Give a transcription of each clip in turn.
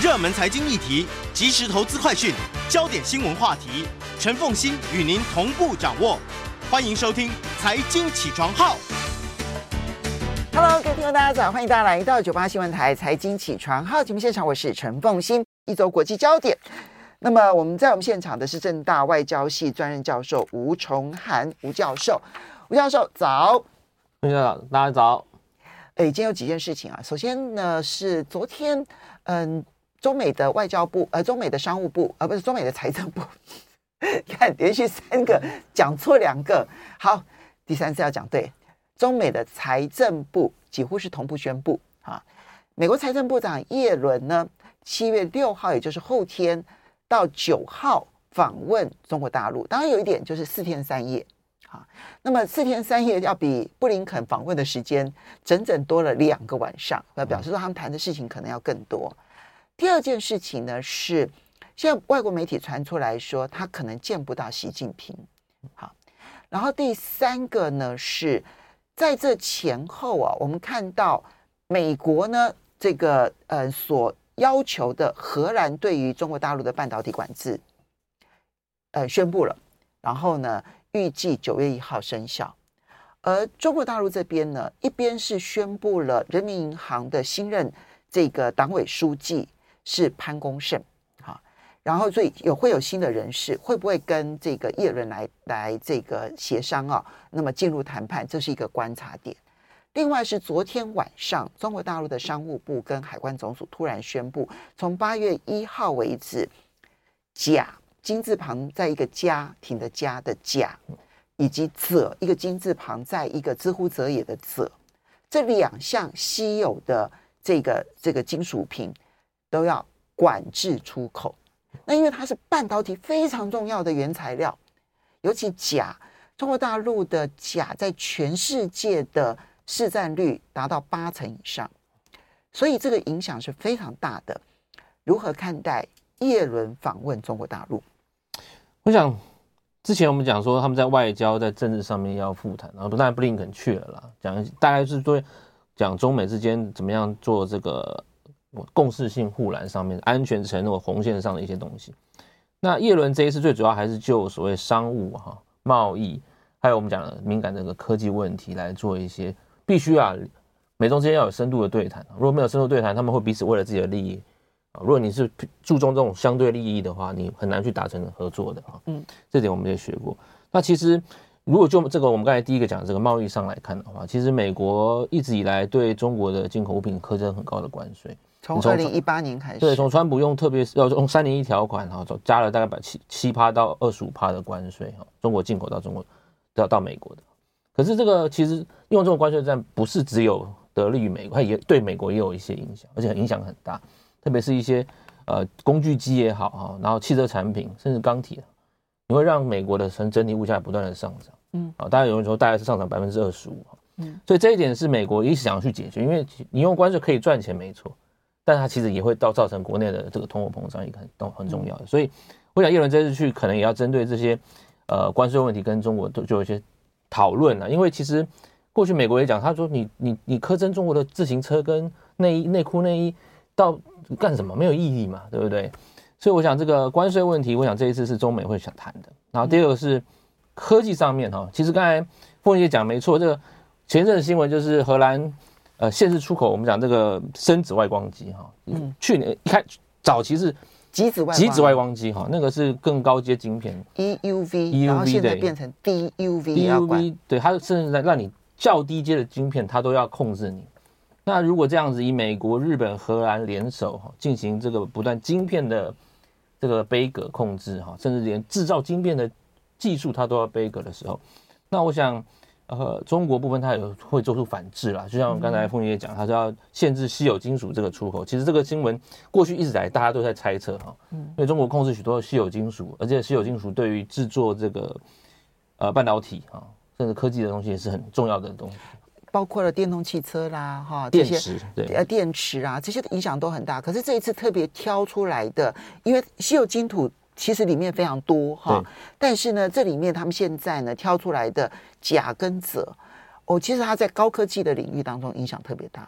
热门财经议题、即时投资快讯、焦点新闻话题，陈凤欣与您同步掌握。欢迎收听《财经起床号》。Hello，各位听众，大家早，欢迎大家来到九八新闻台《财经起床号》节目现场，我是陈凤欣。一周国际焦点，那么我们在我们现场的是正大外交系专任教授吴崇涵吴教授，吴教授早，吴教授，大家早。哎，今天有几件事情啊。首先呢，是昨天，嗯，中美的外交部，呃，中美的商务部，呃，不是中美的财政部，看连续三个讲错两个，好，第三次要讲对。中美的财政部几乎是同步宣布啊，美国财政部长耶伦呢，七月六号，也就是后天到九号访问中国大陆。当然有一点就是四天三夜。啊，那么四天三夜要比布林肯访问的时间整整多了两个晚上，那表示说他们谈的事情可能要更多。第二件事情呢是，现在外国媒体传出来说他可能见不到习近平。好，然后第三个呢是在这前后啊，我们看到美国呢这个呃所要求的荷兰对于中国大陆的半导体管制，呃宣布了，然后呢。预计九月一号生效，而中国大陆这边呢，一边是宣布了人民银行的新任这个党委书记是潘功胜，好，然后所以有会有新的人士，会不会跟这个叶伦来来这个协商啊？那么进入谈判，这是一个观察点。另外是昨天晚上，中国大陆的商务部跟海关总署突然宣布，从八月一号为止，甲。金字旁在一个家庭的家的甲，以及者一个金字旁在一个之乎者也的者，这两项稀有的这个这个金属品都要管制出口。那因为它是半导体非常重要的原材料，尤其镓，中国大陆的镓在全世界的市占率达到八成以上，所以这个影响是非常大的。如何看待叶伦访问中国大陆？我想，之前我们讲说他们在外交、在政治上面要复谈，然后当然布林肯去了啦，讲大概是对讲中美之间怎么样做这个共识性护栏上面安全承诺红线上的一些东西。那叶伦这一次最主要还是就所谓商务哈、贸易，还有我们讲的敏感这个科技问题来做一些必须啊，美中之间要有深度的对谈。如果没有深度对谈，他们会彼此为了自己的利益啊。如果你是注重这种相对利益的话，你很难去达成合作的啊。嗯，这点我们也学过。那其实，如果就这个我们刚才第一个讲的这个贸易上来看的话，其实美国一直以来对中国的进口物品苛征很高的关税。从二零一八年开始，对，从川普用特别要用三零一条款哈，加了大概百七七趴到二十五趴的关税哈，中国进口到中国到到美国的。可是这个其实用这种关税战不是只有得利于美国，它也对美国也有一些影响，而且影响很大。特别是一些呃工具机也好哈，然后汽车产品甚至钢铁，你会让美国的整整体物价不断的上涨，嗯，啊，大家有人说大概是上涨百分之二十五，嗯，所以这一点是美国一直想要去解决，因为你用关税可以赚钱没错，但它其实也会到造成国内的这个通货膨胀，一个很都很重要的，所以我想叶伦这次去可能也要针对这些呃关税问题跟中国都就有一些讨论了，因为其实过去美国也讲，他说你你你苛征中国的自行车跟内衣内裤内衣到。干什么没有意义嘛，对不对？所以我想这个关税问题，我想这一次是中美会想谈的。然后第二个是科技上面哈，其实刚才凤姐讲没错，这个前阵的新闻就是荷兰呃限制出口，我们讲这个深紫外光机哈，嗯，去年一开早期是极紫外极紫外光机哈，那个是更高阶晶片 EUV，然后现在变成 DUV，DUV 对，它甚至在让你较低阶的晶片，它都要控制你。那如果这样子以美国、日本、荷兰联手哈，进行这个不断晶片的这个杯葛控制哈，甚至连制造晶片的技术它都要杯葛的时候，那我想，呃，中国部分它也会做出反制啦。就像刚才凤姐讲，它是要限制稀有金属这个出口。其实这个新闻过去一直来大家都在猜测哈，因为中国控制许多稀有金属，而且稀有金属对于制作这个呃半导体哈，甚至科技的东西也是很重要的东西。包括了电动汽车啦，哈，这些电池对，呃，电池啊，这些的影响都很大。可是这一次特别挑出来的，因为稀有金属其实里面非常多哈，但是呢，这里面他们现在呢挑出来的甲跟者，哦，其实它在高科技的领域当中影响特别大。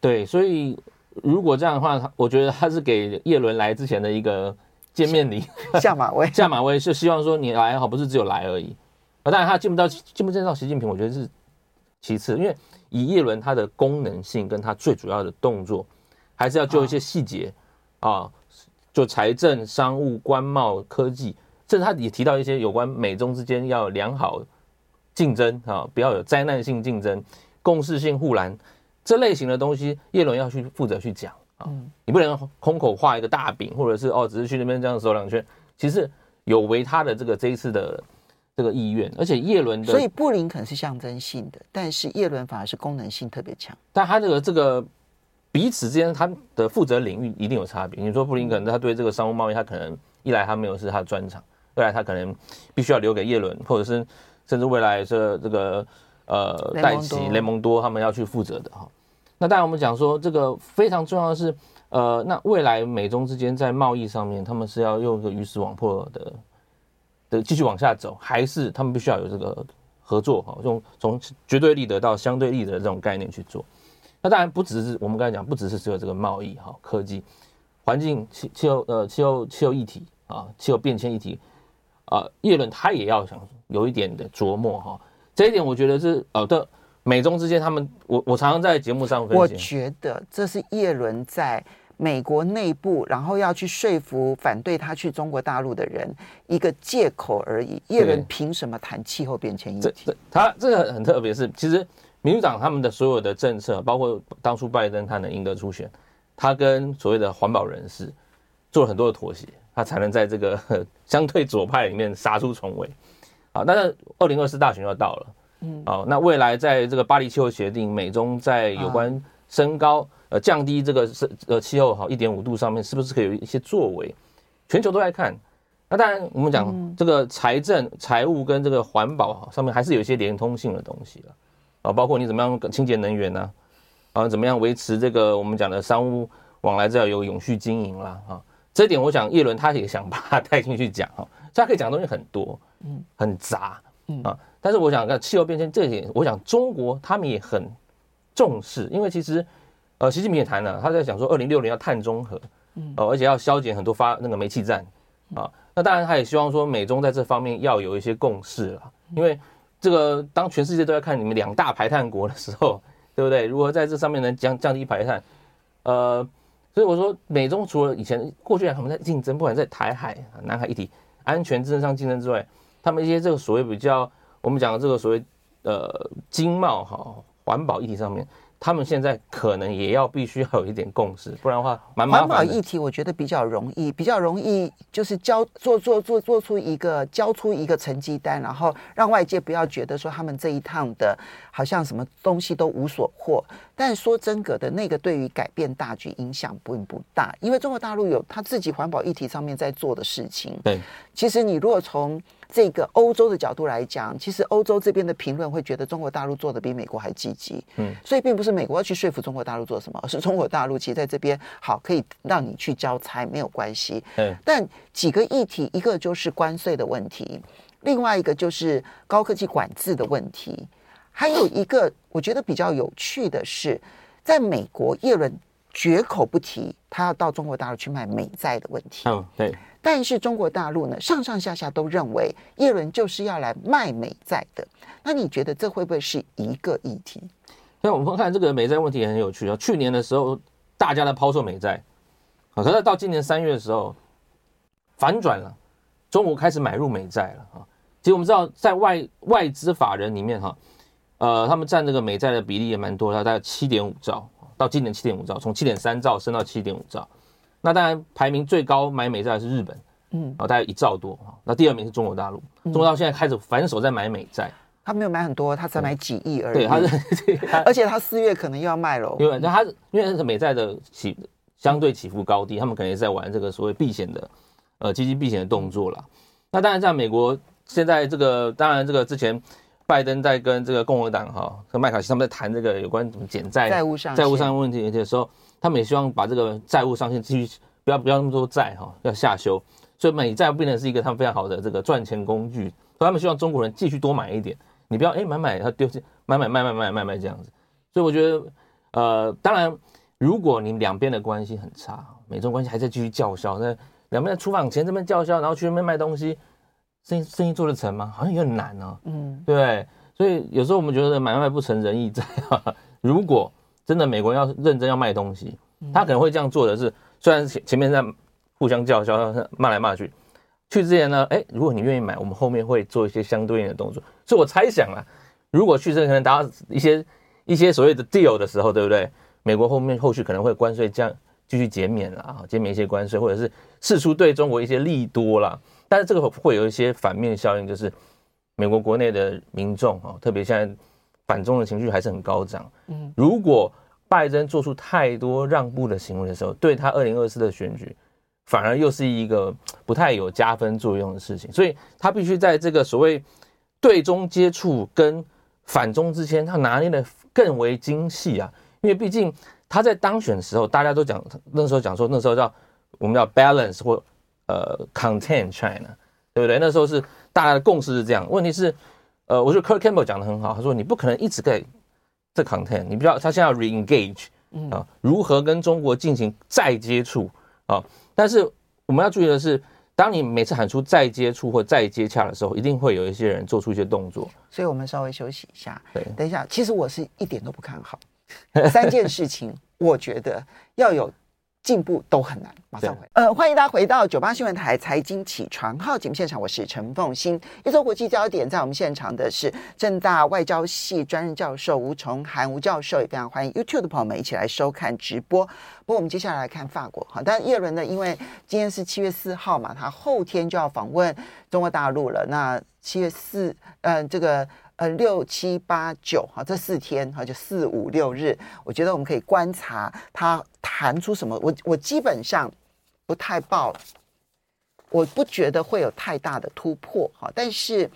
对，所以如果这样的话，我觉得他是给叶伦来之前的一个见面礼，下马威，下马威是希望说你来好，不是只有来而已。啊，当然他见不到见不见到习近平，我觉得是其次，因为以叶伦他的功能性跟他最主要的动作，还是要就一些细节啊，就财政、商务、官贸、科技，甚至他也提到一些有关美中之间要良好竞争啊，不要有灾难性竞争，共识性护栏。这类型的东西，叶伦要去负责去讲啊，你不能空口画一个大饼，或者是哦，只是去那边这样走两圈，其实有违他的这个这一次的这个意愿，而且叶伦的，所以布林肯是象征性的，但是叶伦反而是功能性特别强，但他这个这个彼此之间他的负责领域一定有差别。你说布林肯他对这个商务贸易，他可能一来他没有是他的专长，二来他可能必须要留给叶伦，或者是甚至未来这这个呃戴奇雷蒙多他们要去负责的哈。那当然，我们讲说这个非常重要的是，呃，那未来美中之间在贸易上面，他们是要用一个鱼死网破的的继续往下走，还是他们必须要有这个合作哈，用从绝对利得到相对利得的这种概念去做。那当然不只是我们刚才讲，不只是只有这个贸易哈，科技、环境、气气候呃气候气候议题啊，气候变迁议题啊，叶伦他也要想有一点的琢磨哈。这一点我觉得是呃的。美中之间，他们我我常常在节目上分析，我觉得这是叶伦在美国内部，然后要去说服反对他去中国大陆的人一个借口而已。叶伦凭什么谈气候变迁议题？他这个很特别，是其实民主党他们的所有的政策，包括当初拜登他能赢得初选，他跟所谓的环保人士做了很多的妥协，他才能在这个 相对左派里面杀出重围。好，但是二零二四大选要到了。嗯，好，那未来在这个巴黎气候协定，美中在有关升高呃降低这个是呃气候好一点五度上面，是不是可以有一些作为？全球都在看。那当然，我们讲这个财政、财务跟这个环保上面，还是有一些连通性的东西了啊，包括你怎么样清洁能源呢？啊，怎么样维持这个我们讲的商务往来，这要有永续经营啦啊。这一点，我想叶伦他也想把它带进去讲哈，他可以讲的东西很多，嗯，很杂，嗯啊。但是我想看气候变迁这一点，我想中国他们也很重视，因为其实，呃，习近平也谈了，他在讲说二零六零要碳中和，嗯，而且要削减很多发那个煤气站，啊，那当然他也希望说美中在这方面要有一些共识了，因为这个当全世界都在看你们两大排碳国的时候，对不对？如何在这上面能降降低排碳，呃，所以我说美中除了以前过去他们在竞争，不管在台海、南海议题、安全政治上竞争之外，他们一些这个所谓比较。我们讲的这个所谓呃经贸哈环保议题上面，他们现在可能也要必须要有一点共识，不然的话蛮麻烦。环保议题我觉得比较容易，比较容易就是交做做做做出一个交出一个成绩单，然后让外界不要觉得说他们这一趟的好像什么东西都无所获。但说真格的，那个对于改变大局影响并不大，因为中国大陆有他自己环保议题上面在做的事情。对，其实你如果从这个欧洲的角度来讲，其实欧洲这边的评论会觉得中国大陆做的比美国还积极，嗯，所以并不是美国要去说服中国大陆做什么，而是中国大陆其实在这边好可以让你去交差没有关系，嗯，但几个议题，一个就是关税的问题，另外一个就是高科技管制的问题，还有一个我觉得比较有趣的是，在美国叶伦绝口不提他要到中国大陆去卖美债的问题，嗯，对。但是中国大陆呢，上上下下都认为耶伦就是要来卖美债的。那你觉得这会不会是一个议题？那我们看这个美债问题也很有趣啊。去年的时候，大家在抛售美债啊，可是到今年三月的时候反转了，中国开始买入美债了啊。其实我们知道，在外外资法人里面哈，呃，他们占这个美债的比例也蛮多，的大概七点五兆，到今年七点五兆，从七点三兆升到七点五兆。那当然，排名最高买美债的是日本，嗯，大概一兆多。那第二名是中国大陆，中国大陆现在开始反手在买美债，他没有买很多，他才买几亿而已。对，他是，而且他四月可能又要卖了。因为他因为是美债的起相对起伏高低，他们可能也在玩这个所谓避险的呃基金避险的动作了。那当然，在美国现在这个当然这个之前拜登在跟这个共和党哈和麦卡锡他们在谈这个有关怎么减债债务上债务上问题的时候。他们也希望把这个债务上限继续不要不要那么多债哈，要下修，所以美债变成是一个他们非常好的这个赚钱工具。所以他们希望中国人继续多买一点，你不要哎买买他丢弃买买卖卖卖卖卖这样子。所以我觉得呃，当然如果你两边的关系很差，美中关系还在继续叫嚣，那两边在出访前这边叫嚣，然后去那边卖东西，生意生意做得成吗？好像有点难哦。嗯，对。所以有时候我们觉得买卖不成仁义在啊。如果真的美国人要认真要卖东西，他可能会这样做的是，虽然前前面在互相叫嚣、骂来骂去，去之前呢，哎，如果你愿意买，我们后面会做一些相对应的动作。所以我猜想啊，如果去之前可能达到一些一些所谓的 deal 的时候，对不对？美国后面后续可能会关税降，继续减免了啊，减免一些关税，或者是释出对中国一些利多啦。但是这个会有一些反面效应，就是。美国国内的民众啊，特别现在反中的情绪还是很高涨。嗯，如果拜登做出太多让步的行为的时候，对他二零二四的选举，反而又是一个不太有加分作用的事情。所以他必须在这个所谓对中接触跟反中之间，他拿捏的更为精细啊。因为毕竟他在当选的时候，大家都讲那时候讲说，那时候叫我们叫 balance 或呃 contain China，对不对？那时候是。大家的共识是这样，问题是，呃，我觉得 Kurt Campbell 讲的很好，他说你不可能一直在这 content，你不知道他现在要 reengage 啊，如何跟中国进行再接触啊？但是我们要注意的是，当你每次喊出再接触或再接洽的时候，一定会有一些人做出一些动作。所以我们稍微休息一下，对，等一下，其实我是一点都不看好三件事情，我觉得要有。进步都很难，马上回。呃，欢迎大家回到九八新闻台财经起床号节目现场，我是陈凤欣。一周国际焦点，在我们现场的是正大外交系专任教授吴崇涵吴教授，也非常欢迎 YouTube 的朋友们一起来收看直播。不过我们接下来来看法国，好，但叶伦呢，因为今天是七月四号嘛，他后天就要访问中国大陆了。那七月四，嗯、呃，这个。呃，六七八九哈，这四天哈，就四五六日，我觉得我们可以观察他弹出什么。我我基本上不太报，我不觉得会有太大的突破哈。但是，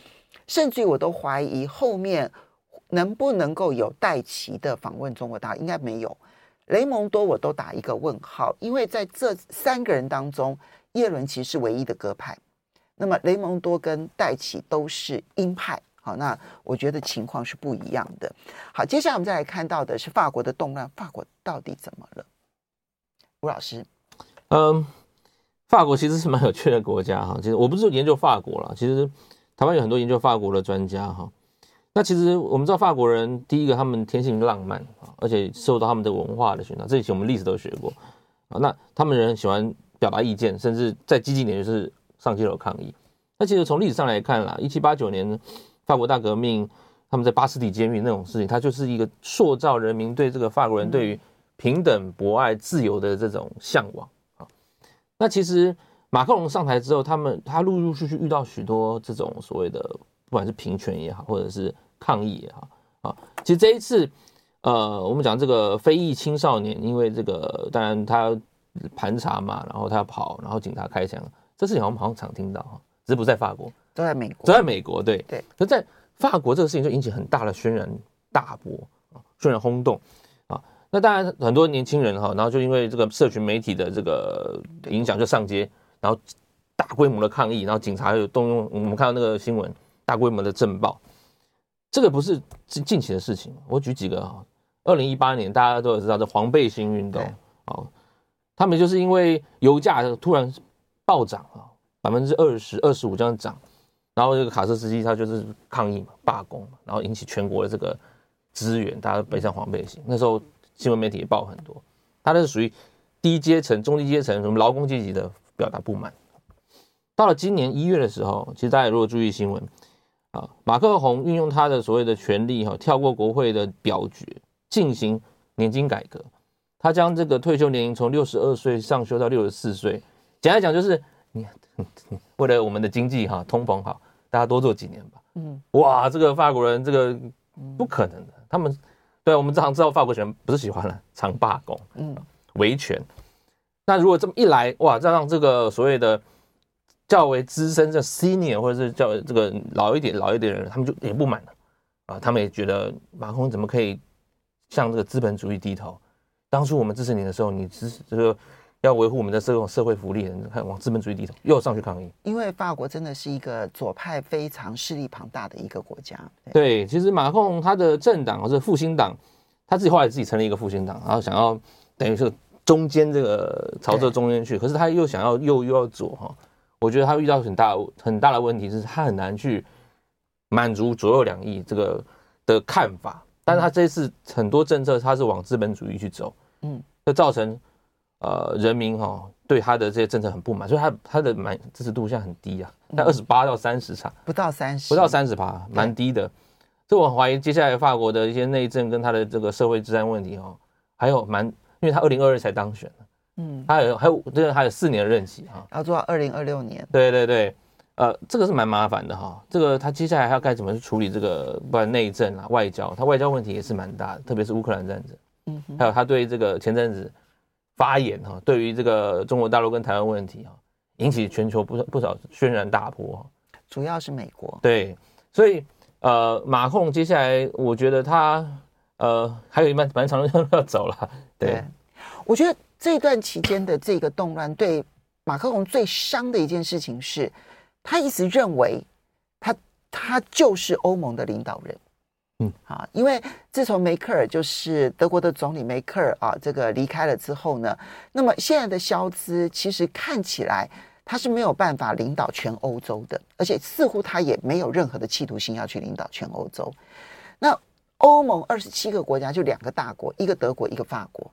甚至于我都怀疑后面能不能够有戴琪的访问中国大陆，应该没有。雷蒙多我都打一个问号，因为在这三个人当中，叶伦其实是唯一的鸽派，那么雷蒙多跟戴琪都是鹰派。好，那我觉得情况是不一样的。好，接下来我们再来看到的是法国的动乱，法国到底怎么了？吴老师，嗯，法国其实是蛮有趣的国家哈。其实我不是研究法国了，其实台湾有很多研究法国的专家哈。那其实我们知道法国人，第一个他们天性浪漫啊，而且受到他们的文化的熏陶，这以前我们历史都学过啊。那他们人喜欢表达意见，甚至再激进点就是上街头抗议。那其实从历史上来看啦，一七八九年。法国大革命，他们在巴士底监狱那种事情，它就是一个塑造人民对这个法国人对于平等、博爱、自由的这种向往啊。那其实马克龙上台之后，他们他陆陆续续遇到许多这种所谓的，不管是平权也好，或者是抗议也好啊。其实这一次，呃，我们讲这个非裔青少年，因为这个当然他盘查嘛，然后他要跑，然后警察开枪，这事情我们好像常听到哈，只是不在法国。都在美国，都在美国，对对。可在法国，这个事情就引起很大的轩然大波啊，轩然轰动啊。那当然，很多年轻人哈，然后就因为这个社群媒体的这个影响，就上街，然后大规模的抗议，然后警察又动用。我们看到那个新闻，大规模的镇暴。这个不是近近期的事情。我举几个啊，二零一八年大家都知道这黄背心运动啊，他们就是因为油价突然暴涨啊，百分之二十、二十五这样涨。然后这个卡车司机他就是抗议嘛，罢工嘛，然后引起全国的这个资源，大家背上黄背心。那时候新闻媒体也报很多，他那是属于低阶层、中低阶层、什么劳工阶级的表达不满。到了今年一月的时候，其实大家如果注意新闻啊，马克宏运用他的所谓的权力哈，跳过国会的表决，进行年金改革。他将这个退休年龄从六十二岁上修到六十四岁。简单讲就是你。为了我们的经济哈，通膨好，大家多做几年吧。嗯，哇，这个法国人这个不可能的，他们对我们常知道法国人不是喜欢了常罢工，嗯，维权。那如果这么一来，哇，再让这个所谓的较为资深的 senior 或者是较这个老一点老一点的人，他们就也不满了啊，他们也觉得马空怎么可以向这个资本主义低头？当初我们支持你的时候，你支持这个。要维护我们的这种社会福利，看往资本主义低头，又上去抗议。因为法国真的是一个左派非常势力庞大的一个国家。对，对其实马克宏他的政党或者复兴党，他自己后来自己成立一个复兴党，然后想要等于是中间这个朝这中间去，可是他又想要右又要左哈，我觉得他遇到很大很大的问题是，他很难去满足左右两翼这个的看法，但是他这次很多政策他是往资本主义去走，嗯，就造成呃人民哈对他的这些政策很不满，所以他他的满支持度现在很低啊，在二十八到三十差，不到三十，不到三十趴，蛮低的。所以我怀疑接下来法国的一些内政跟他的这个社会治安问题哦，还有蛮，因为他二零二二才当选，嗯，他有还有这个还有四年的任期哈，要做到二零二六年。对对对，呃，这个是蛮麻烦的哈。这个他接下来还要该怎么去处理这个，不管内政啊、外交，他外交问题也是蛮大的，特别是乌克兰战争，嗯，还有他对这个前阵子发言哈，对于这个中国大陆跟台湾问题哈，引起全球不少不少轩然大波哈。主要是美国。对，所以。呃，马克龙接下来，我觉得他呃还有一半蛮长的路要走了。对，对我觉得这段期间的这个动乱，对马克龙最伤的一件事情是，他一直认为他他就是欧盟的领导人。嗯，啊，因为自从梅克尔就是德国的总理梅克尔啊，这个离开了之后呢，那么现在的肖兹其实看起来。他是没有办法领导全欧洲的，而且似乎他也没有任何的企图心要去领导全欧洲。那欧盟二十七个国家就两个大国，一个德国，一个法国。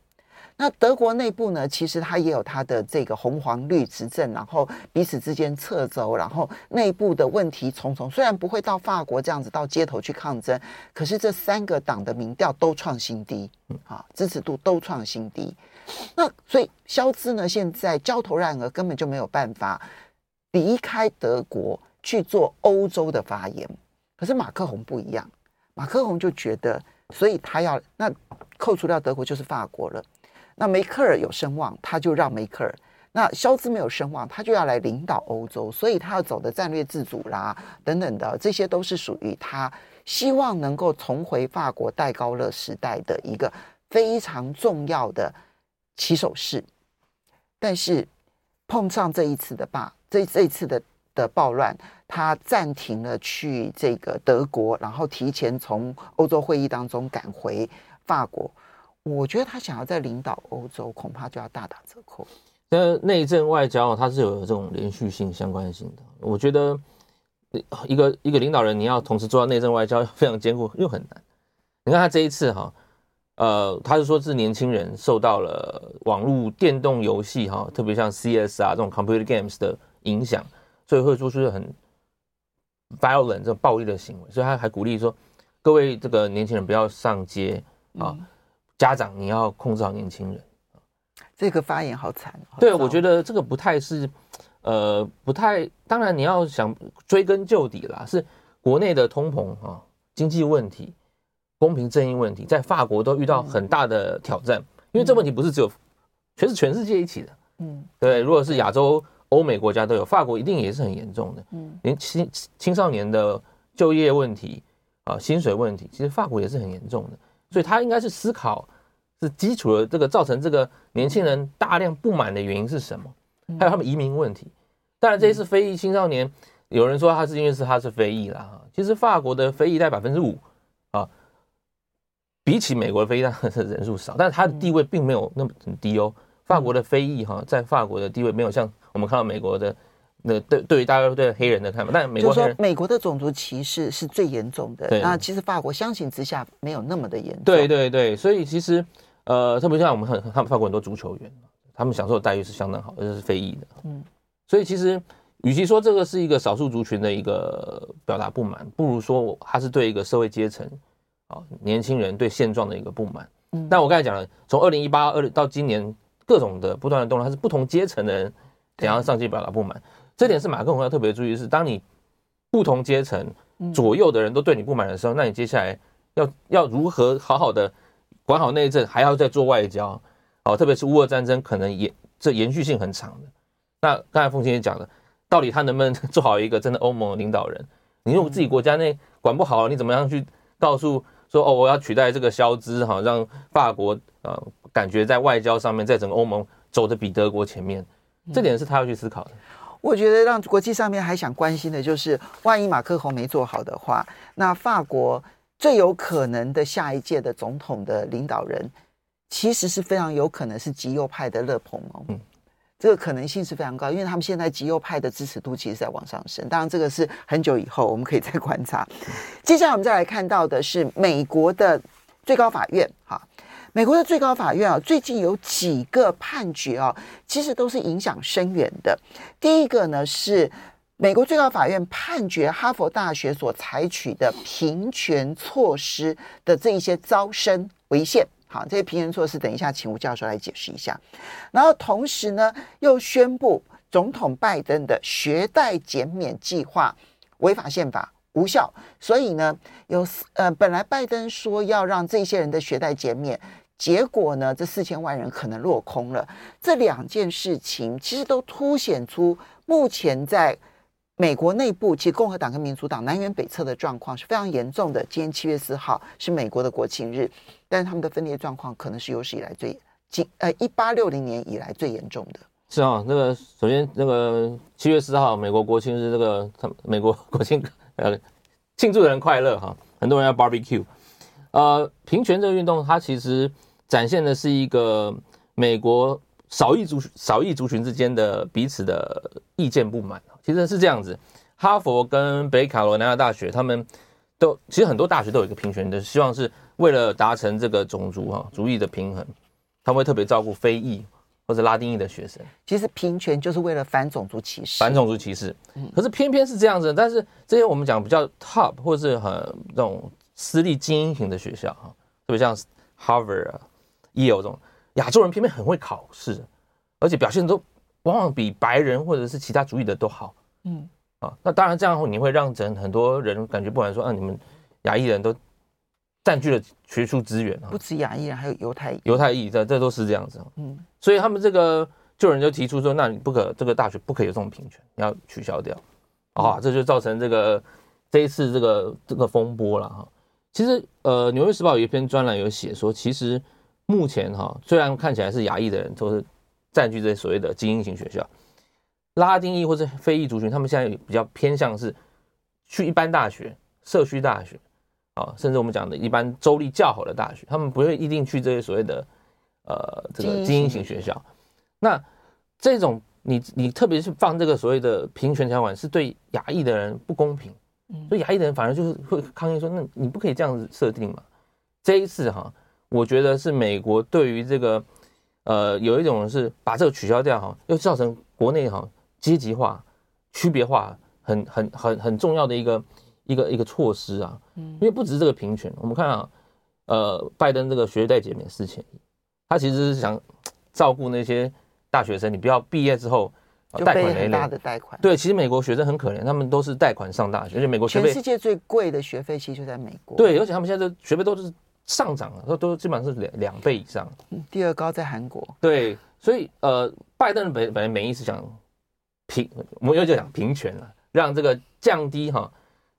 那德国内部呢，其实它也有它的这个红黄绿执政，然后彼此之间掣肘，然后内部的问题重重。虽然不会到法国这样子到街头去抗争，可是这三个党的民调都创新低，啊，支持度都创新低。那所以肖兹呢，现在焦头烂额，根本就没有办法离开德国去做欧洲的发言。可是马克宏不一样，马克宏就觉得，所以他要那扣除掉德国就是法国了。那梅克尔有声望，他就让梅克尔；那肖兹没有声望，他就要来领导欧洲。所以他要走的战略自主啦，等等的，这些都是属于他希望能够重回法国戴高乐时代的一个非常重要的。起手式，但是碰上这一次的罢，这这一次的的暴乱，他暂停了去这个德国，然后提前从欧洲会议当中赶回法国。我觉得他想要在领导欧洲，恐怕就要大打折扣。那内政外交，它是有这种连续性、相关性的。我觉得一个一个领导人，你要同时做到内政外交，非常艰苦又很难。你看他这一次哈。呃，他是说，是年轻人受到了网络电动游戏哈，特别像 CS 啊这种 computer games 的影响，所以会做出很 violent 这种暴力的行为。所以他还鼓励说，各位这个年轻人不要上街啊，家长你要控制好年轻人。这个发言好惨。对，我觉得这个不太是，呃，不太。当然你要想追根究底啦，是国内的通膨啊，经济问题。公平正义问题在法国都遇到很大的挑战，因为这问题不是只有，全是全世界一起的。嗯，对，如果是亚洲、欧美国家都有，法国一定也是很严重的。嗯，连青青少年的就业问题啊、薪水问题，其实法国也是很严重的。所以他应该是思考，是基础的这个造成这个年轻人大量不满的原因是什么？还有他们移民问题。当然，这一次非裔青少年，有人说他是因为是他是非裔啦，其实法国的非裔在百分之五啊。比起美国的非裔的人数少，但是他的地位并没有那么很低哦。法国的非裔哈，在法国的地位没有像我们看到美国的那对对于大家对黑人的看法，但美国说美国的种族歧视是最严重的。那其实法国相形之下没有那么的严重。对对对，所以其实呃，特别像我们很他们法国很多足球员，他们享受的待遇是相当好，而且是非裔的。嗯，所以其实与其说这个是一个少数族群的一个表达不满，不如说他是对一个社会阶层。啊，年轻人对现状的一个不满。嗯，但我刚才讲了，从二零一八二到今年，各种的不断的动乱，它是不同阶层的人想要上街表达不满。这点是马克龙要特别注意的是，当你不同阶层左右的人都对你不满的时候，那你接下来要要如何好好的管好内政，还要再做外交？哦，特别是乌俄战争，可能延这延续性很长的。那刚才凤琴也讲了，到底他能不能做好一个真的欧盟领导人？你如果自己国家内管不好，你怎么样去告诉？说哦，我要取代这个肖兹哈，让法国呃感觉在外交上面，在整个欧盟走的比德国前面，这点是他要去思考的。我觉得让国际上面还想关心的就是，万一马克宏没做好的话，那法国最有可能的下一届的总统的领导人，其实是非常有可能是极右派的勒庞哦。嗯，这个可能性是非常高，因为他们现在极右派的支持度其实在往上升。当然，这个是很久以后我们可以再观察。接下来我们再来看到的是美国的最高法院，哈，美国的最高法院啊，最近有几个判决啊，其实都是影响深远的。第一个呢是。美国最高法院判决哈佛大学所采取的平权措施的这一些招生违宪。好，这些平权措施，等一下请吴教授来解释一下。然后同时呢，又宣布总统拜登的学贷减免计划违法宪法无效。所以呢，有呃，本来拜登说要让这些人的学贷减免，结果呢，这四千万人可能落空了。这两件事情其实都凸显出目前在。美国内部其实共和党跟民主党南辕北辙的状况是非常严重的。今天七月四号是美国的国庆日，但是他们的分裂状况可能是有史以来最近呃一八六零年以来最严重的。是啊，那个首先那个七月四号美国国庆日，这个他美国国庆呃庆祝的人快乐哈，很多人要 barbecue。呃，平权这个运动它其实展现的是一个美国少裔族少裔族群之间的彼此的意见不满。其实是这样子，哈佛跟北卡罗来纳大学，他们都其实很多大学都有一个平权的，希望是为了达成这个种族哈族裔的平衡，他们会特别照顾非裔或者拉丁裔的学生。其实平权就是为了反种族歧视，反种族歧视。可是偏偏是这样子，但是这些我们讲比较 top 或者是很这种私立精英型的学校哈，特别像 Harvard 啊、Yale 这种亚洲人偏偏很会考试，而且表现都往往比白人或者是其他族裔的都好。嗯啊，那当然这样你会让整很多人感觉不管说啊，你们亚裔人都占据了学术资源啊，不止亚裔人，还有犹太裔，犹太裔这这都是这样子。嗯，所以他们这个就有人就提出说，那你不可这个大学不可以有这种平权，你要取消掉啊，这就造成这个这一次这个这个风波了哈。其实呃，《纽约时报》有一篇专栏有写说，其实目前哈，虽然看起来是亚裔的人都是占据这些所谓的精英型学校。拉丁裔或者非裔族群，他们现在比较偏向是去一般大学、社区大学啊，甚至我们讲的一般州立较好的大学，他们不会一定去这些所谓的呃这个精英型学校。那这种你你特别是放这个所谓的平权条款，是对亚裔的人不公平，所以亚裔的人反而就是会抗议说，那你不可以这样子设定嘛？这一次哈，我觉得是美国对于这个呃有一种是把这个取消掉哈，又造成国内哈。阶级化、区别化很很很很重要的一个一个一个措施啊，嗯，因为不只是这个平权，我们看啊，呃，拜登这个学贷减免四千亿，他其实是想照顾那些大学生，你不要毕业之后贷款累累，大的贷款，对，其实美国学生很可怜，他们都是贷款上大学，而且美国学费全世界最贵的学费其实就在美国，对，而且他们现在的学费都是上涨了，都都基本上是两两倍以上，嗯，第二高在韩国，对，所以呃，拜登本本来美意是想。平，我们又就讲平权了，让这个降低哈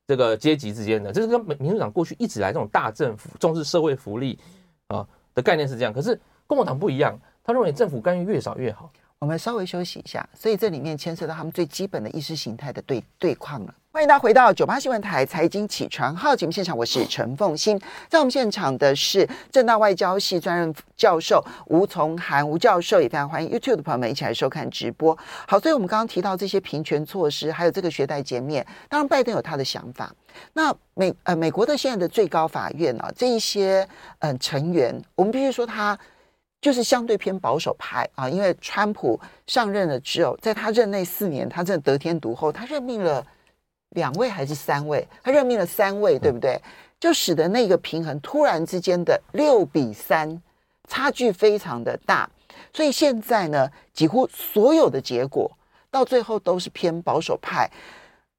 这个阶级之间的，这是跟民主党过去一直来这种大政府重视社会福利啊的概念是这样，可是共和党不一样，他认为政府干预越少越好。我们稍微休息一下，所以这里面牵涉到他们最基本的意识形态的对对抗了。欢迎大家回到九八新闻台财经起床号节目现场，我是陈凤欣，在我们现场的是政大外交系专任教授吴从涵吴教授，也非常欢迎 YouTube 的朋友们一起来收看直播。好，所以我们刚刚提到这些平权措施，还有这个学贷减免，当然拜登有他的想法。那美呃美国的现在的最高法院啊，这一些嗯、呃、成员，我们必须说他。就是相对偏保守派啊，因为川普上任了之后，在他任内四年，他真的得天独厚，他任命了两位还是三位？他任命了三位，对不对？就使得那个平衡突然之间的六比三，差距非常的大。所以现在呢，几乎所有的结果到最后都是偏保守派。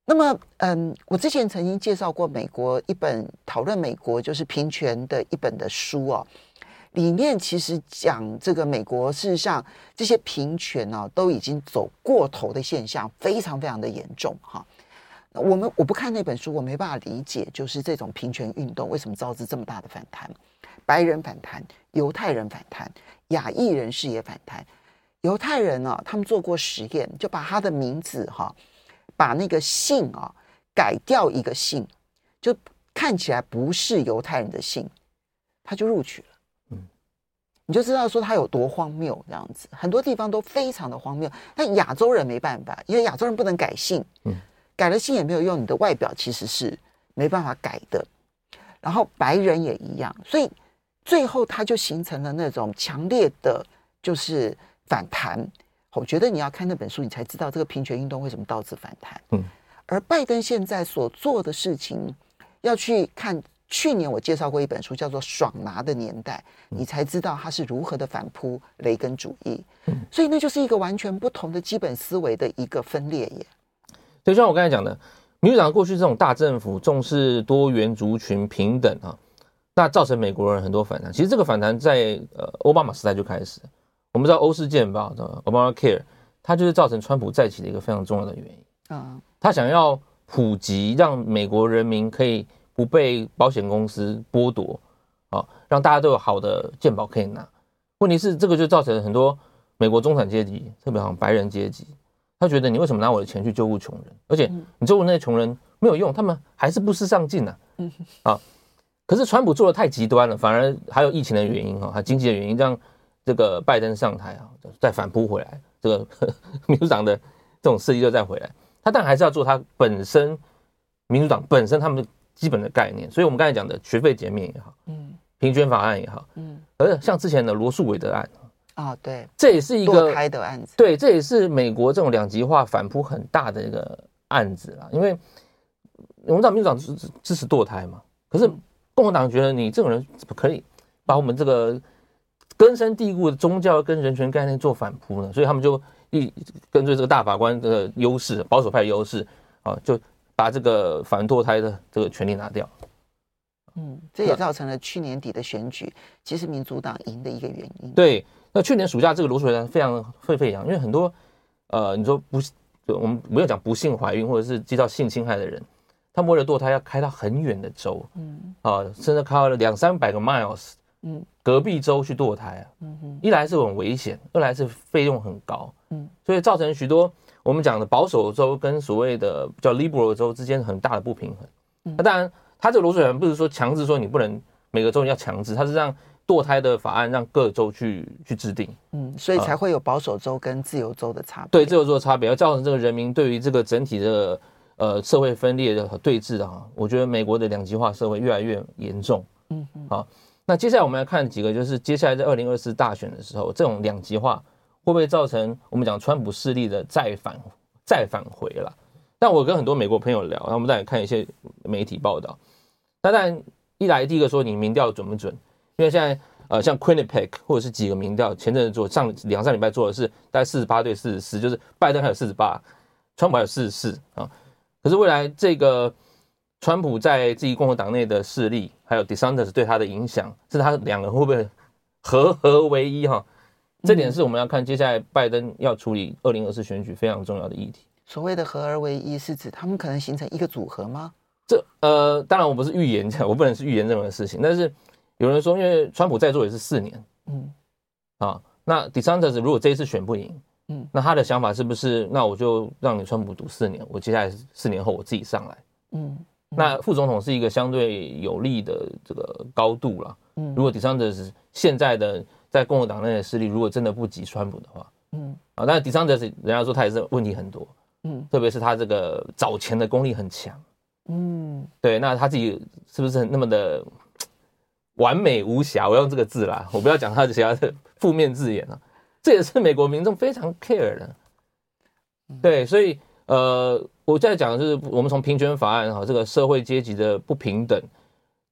那么，嗯，我之前曾经介绍过美国一本讨论美国就是平权的一本的书哦。里面其实讲这个美国，事实上这些平权呢、啊，都已经走过头的现象，非常非常的严重哈。我们我不看那本书，我没办法理解，就是这种平权运动为什么招致这么大的反弹？白人反弹，犹太人反弹，亚裔人士也反弹。犹太人呢、啊，他们做过实验，就把他的名字哈、啊，把那个姓啊改掉一个姓，就看起来不是犹太人的姓，他就录取了。你就知道说他有多荒谬这样子。很多地方都非常的荒谬，但亚洲人没办法，因为亚洲人不能改姓，嗯，改了姓也没有用，你的外表其实是没办法改的。然后白人也一样，所以最后他就形成了那种强烈的，就是反弹。我觉得你要看那本书，你才知道这个平权运动为什么导致反弹。嗯，而拜登现在所做的事情，要去看去年我介绍过一本书，叫做《爽拿的年代》，你才知道他是如何的反扑雷根主义。嗯，所以那就是一个完全不同的基本思维的一个分裂耶。就像我刚才讲的，民主党过去这种大政府重视多元族群平等啊，那造成美国人很多反弹。其实这个反弹在呃奥巴马时代就开始。我们知道欧式健保的 Obamacare，它就是造成川普再起的一个非常重要的原因。啊，他想要普及，让美国人民可以不被保险公司剥夺，啊，让大家都有好的健保可以拿。问题是，这个就造成很多美国中产阶级，特别好像白人阶级，他觉得你为什么拿我的钱去救护穷人？而且你救护那些穷人没有用，他们还是不思上进呢。嗯，啊，可是川普做的太极端了，反而还有疫情的原因哈，还经济的原因让。这个拜登上台啊，再反扑回来，这个 民主党的这种势力就再回来。他当然还是要做他本身民主党本身他们基本的概念。所以，我们刚才讲的学费减免也好，嗯，平均法案也好，嗯，而像之前的罗素韦德案啊，对，这也是一个堕胎的案子，对，这也是美国这种两极化反扑很大的一个案子啊。因为我们知道民主党支支持堕胎嘛，可是共和党觉得你这种人怎么可以把我们这个。根深蒂固的宗教跟人权概念做反扑呢，所以他们就一根据这个大法官的优势，保守派的优势啊，就把这个反堕胎的这个权利拿掉。嗯，这也造成了去年底的选举，其实民主党赢的一个原因。对，那去年暑假这个罗素韦德非常沸沸扬，因为很多呃，你说不，我们不要讲不幸怀孕或者是接到性侵害的人，他们为了堕胎要开到很远的州，嗯。啊，甚至开了两三百个 miles。嗯，隔壁州去堕胎啊，嗯哼，一来是很危险，二来是费用很高，嗯，所以造成许多我们讲的保守州跟所谓的叫 liberal 州之间很大的不平衡。嗯，那当然，他这个罗素韦德不是说强制说你不能每个州要强制，他是让堕胎的法案让各州去去制定，嗯，所以才会有保守州跟自由州的差别。对，自由州的差别，要造成这个人民对于这个整体的呃社会分裂的对峙的哈，我觉得美国的两极化社会越来越严重，嗯嗯，好。那接下来我们来看几个，就是接下来在二零二四大选的时候，这种两极化会不会造成我们讲川普势力的再返再返回了？但我跟很多美国朋友聊，然后我们再来看一些媒体报道。那当然，一来第一个说你民调准不准？因为现在呃，像 Quinnipiac 或者是几个民调，前阵子做上两三礼拜做的是大概四十八对四十四，就是拜登还有四十八，川普还有四十四啊。可是未来这个。川普在自己共和党内的势力，还有 DeSantis 对他的影响，是他两个人会不会合合为一哈？这点是我们要看接下来拜登要处理二零二四选举非常重要的议题。所谓的合而为一，是指他们可能形成一个组合吗？这呃，当然我不是预言家，我不能是预言任何事情。但是有人说，因为川普在座也是四年，嗯，啊，那 DeSantis 如果这一次选不赢，嗯，那他的想法是不是，那我就让你川普赌四年，我接下来四年后我自己上来，嗯。那副总统是一个相对有利的这个高度了。嗯，如果 DeSantis 现在的在共和党内的势力，如果真的不及川普的话，嗯，啊，但是 DeSantis 人家说他也是问题很多，嗯，特别是他这个早前的功力很强，嗯，对，那他自己是不是那么的完美无瑕？我用这个字啦，我不要讲他其他的负面字眼了。这也是美国民众非常 care 的，对，所以呃。我在讲的是，我们从平权法案哈，这个社会阶级的不平等，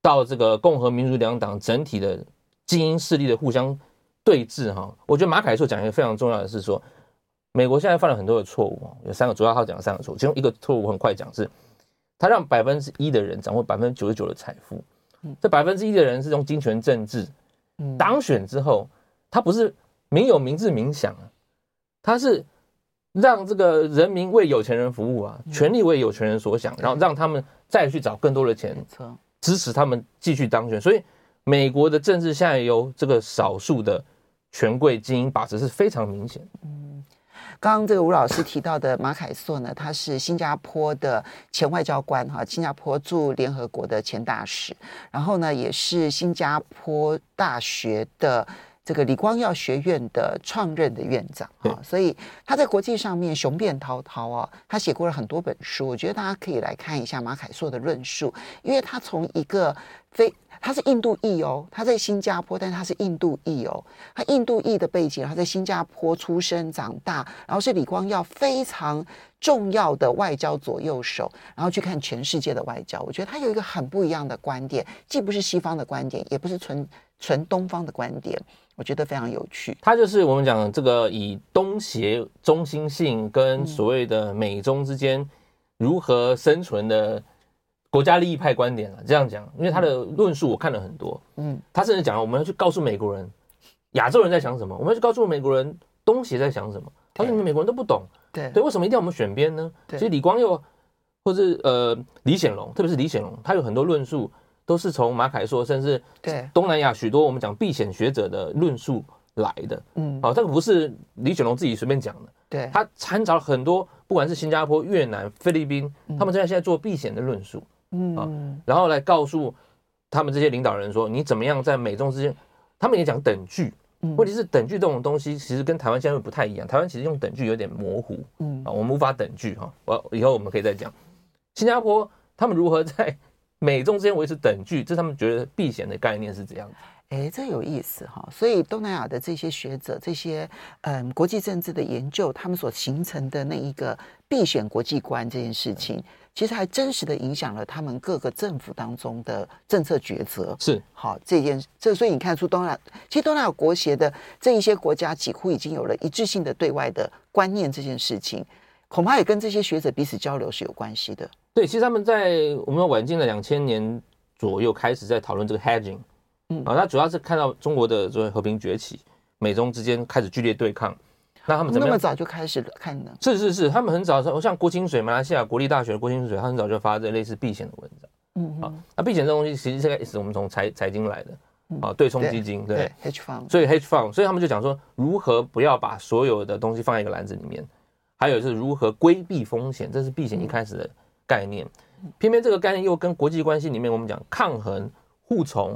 到这个共和民主两党整体的精英势力的互相对峙哈。我觉得马凯硕讲一个非常重要的是说，美国现在犯了很多的错误，有三个，主要他讲了三个错误，其中一个错误我很快讲是，他让百分之一的人掌握百分之九十九的财富，这百分之一的人是用金钱政治，当选之后，他不是民有民治民享啊，他是。让这个人民为有钱人服务啊，权力为有钱人所想，然后让他们再去找更多的钱，支持他们继续当选。所以，美国的政治现在由这个少数的权贵精英把持是非常明显。嗯，刚刚这个吴老师提到的马凯硕呢，他是新加坡的前外交官哈，新加坡驻联合国的前大使，然后呢，也是新加坡大学的。这个李光耀学院的创任的院长啊，所以他在国际上面雄辩滔滔啊，他写过了很多本书，我觉得大家可以来看一下马凯硕的论述，因为他从一个非他是印度裔哦，他在新加坡，但他是印度裔哦，他印度裔的背景，他在新加坡出生长大，然后是李光耀非常重要的外交左右手，然后去看全世界的外交，我觉得他有一个很不一样的观点，既不是西方的观点，也不是纯纯东方的观点，我觉得非常有趣。他就是我们讲这个以东协中心性跟所谓的美中之间如何生存的。国家利益派观点了，这样讲，因为他的论述我看了很多，嗯，他甚至讲了我们要去告诉美国人，亚洲人在想什么，我们要去告诉美国人东协在想什么，他说你们美国人都不懂，对，对，为什么一定要我们选边呢？其实李光耀或是呃李显龙，特别是李显龙，他有很多论述都是从马凯硕，甚至对。东南亚许多我们讲避险学者的论述来的，嗯，哦，这个不是李显龙自己随便讲的，对，他参照了很多不管是新加坡、越南、菲律宾，他们正在现在做避险的论述。嗯啊，然后来告诉他们这些领导人说，你怎么样在美中之间，他们也讲等距，问题是等距这种东西其实跟台湾现在不太一样，台湾其实用等距有点模糊，嗯啊，我们无法等距哈，我以后我们可以再讲，新加坡他们如何在美中之间维持等距，这是他们觉得避险的概念是怎样的？哎，这有意思哈，所以东南亚的这些学者，这些嗯国际政治的研究，他们所形成的那一个避险国际观这件事情。其实还真实的影响了他们各个政府当中的政策抉择。是好这件，这所以你看出东南亚，其实东南亚国协的这一些国家几乎已经有了一致性的对外的观念，这件事情恐怕也跟这些学者彼此交流是有关系的。对，其实他们在我们晚近的两千年左右开始在讨论这个 hedging，嗯，啊，他主要是看到中国的这个和平崛起，美中之间开始剧烈对抗。那他们怎么那么早就开始看呢？是是是，他们很早，像郭清水，马来西亚国立大学的郭清水，他很早就发这类似避险的文章。嗯啊，那避险这东西其实现在也是我们从财财经来的啊，对冲基金，对 hedge fund，所以 hedge fund，所以他们就讲说如何不要把所有的东西放在一个篮子里面，还有就是如何规避风险，这是避险一开始的概念。偏偏这个概念又跟国际关系里面我们讲抗衡、互从，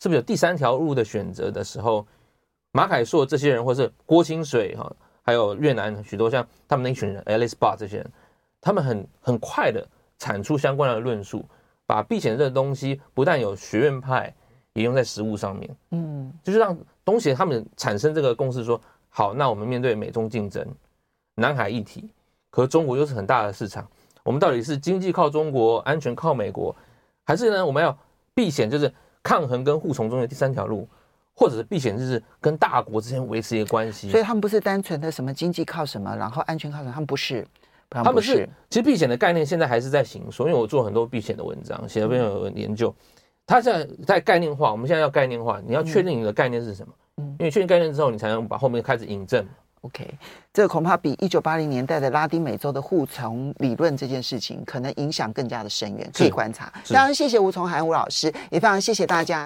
是不是有第三条路的选择的时候，马凯硕这些人，或是郭清水哈？还有越南许多像他们那群人，Alice Bart 这些人，他们很很快的产出相关的论述，把避险这个东西不但有学院派，也用在实务上面，嗯，就是让东协他们产生这个共识说，好，那我们面对美中竞争，南海议题，可是中国又是很大的市场，我们到底是经济靠中国，安全靠美国，还是呢我们要避险，就是抗衡跟互从中的第三条路？或者是避险，就是跟大国之间维持一个关系，所以他们不是单纯的什么经济靠什么，然后安全靠什么，他们不是，他们不是。其实避险的概念现在还是在形塑，因为我做很多避险的文章，写了非常有研究。它现在在概念化，我们现在要概念化，你要确定你的概念是什么，嗯，因为确定概念之后，你才能把后面开始引证。OK，这个恐怕比一九八零年代的拉丁美洲的护从理论这件事情，可能影响更加的深远，可以观察。非常谢谢吴从涵吴老师，也非常谢谢大家。